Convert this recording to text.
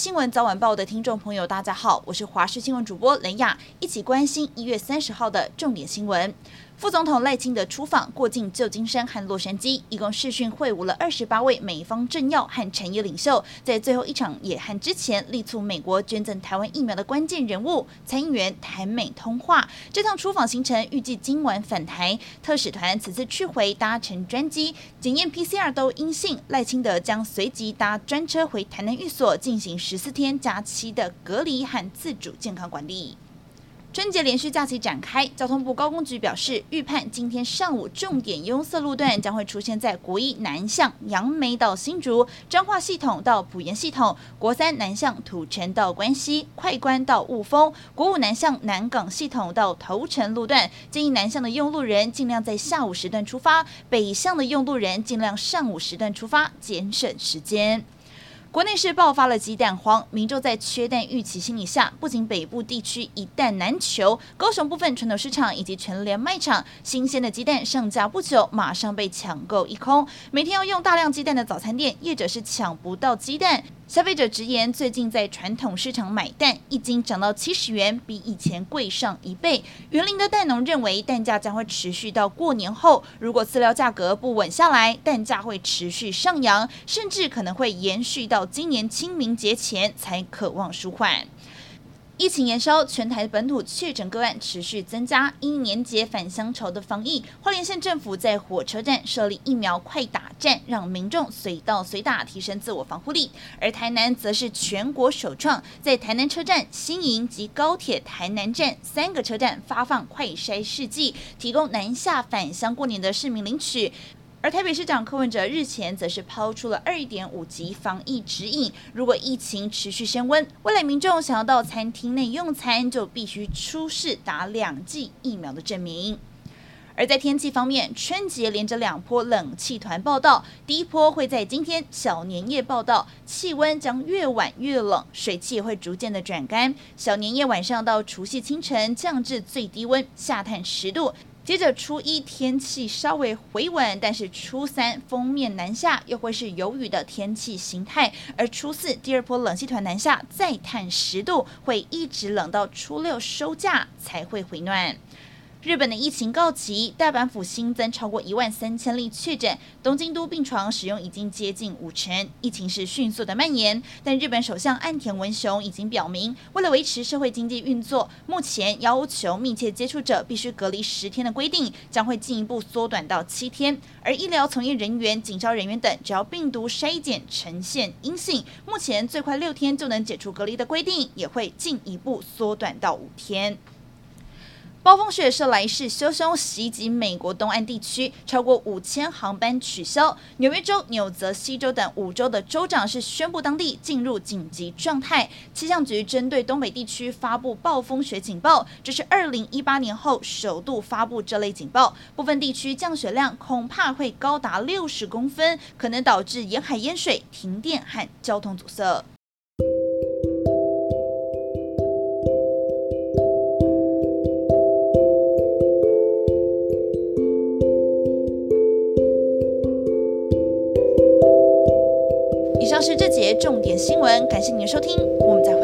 新闻早晚报的听众朋友，大家好，我是华视新闻主播雷亚，一起关心一月三十号的重点新闻。副总统赖清德出访过境旧金山和洛杉矶，一共视讯会晤了二十八位美方政要和产业领袖。在最后一场也和之前力促美国捐赠台湾疫苗的关键人物参议员台美通话。这趟出访行程预计今晚返台。特使团此次去回搭乘专机，检验 PCR 都阴性。赖清德将随即搭专车回台南寓所进行十四天加期的隔离和自主健康管理。春节连续假期展开，交通部高工局表示，预判今天上午重点拥塞路段将会出现在国一南向杨梅到新竹、彰化系统到埔盐系统、国三南向土城到关西、快关到雾峰、国五南向南港系统到头城路段。建议南向的用路人尽量在下午时段出发，北向的用路人尽量上午时段出发，节省时间。国内是爆发了鸡蛋荒，民众在缺蛋预期心理下，不仅北部地区一蛋难求，高雄部分传统市场以及全联卖场，新鲜的鸡蛋上架不久，马上被抢购一空。每天要用大量鸡蛋的早餐店，业者是抢不到鸡蛋。消费者直言，最近在传统市场买蛋，一斤涨到七十元，比以前贵上一倍。园林的蛋农认为，蛋价将会持续到过年后，如果饲料价格不稳下来，蛋价会持续上扬，甚至可能会延续到今年清明节前才渴望舒缓。疫情延烧，全台本土确诊个案持续增加。因年节返乡潮的防疫，花莲县政府在火车站设立疫苗快打站，让民众随到随打，提升自我防护力。而台南则是全国首创，在台南车站、新营及高铁台南站三个车站发放快筛试剂，提供南下返乡过年的市民领取。而台北市长柯文哲日前则是抛出了二点五级防疫指引，如果疫情持续升温，未来民众想要到餐厅内用餐，就必须出示打两剂疫苗的证明。而在天气方面，春节连着两波冷气团报道，第一波会在今天小年夜报道，气温将越晚越冷，水汽也会逐渐的转干，小年夜晚上到除夕清晨降至最低温下探十度。接着初一天气稍微回稳，但是初三封面南下又会是有雨的天气形态，而初四第二波冷气团南下再探十度，会一直冷到初六收假才会回暖。日本的疫情告急，大阪府新增超过一万三千例确诊，东京都病床使用已经接近五成，疫情是迅速的蔓延。但日本首相岸田文雄已经表明，为了维持社会经济运作，目前要求密切接触者必须隔离十天的规定将会进一步缩短到七天，而医疗从业人员、警消人员等，只要病毒筛检呈现阴性，目前最快六天就能解除隔离的规定，也会进一步缩短到五天。暴风雪是来势汹汹，袭击美国东岸地区，超过五千航班取消。纽约州、纽泽西州等五州的州长是宣布当地进入紧急状态。气象局针对东北地区发布暴风雪警报，这是二零一八年后首度发布这类警报。部分地区降雪量恐怕会高达六十公分，可能导致沿海淹水、停电和交通阻塞。是这节重点新闻，感谢您的收听，我们再。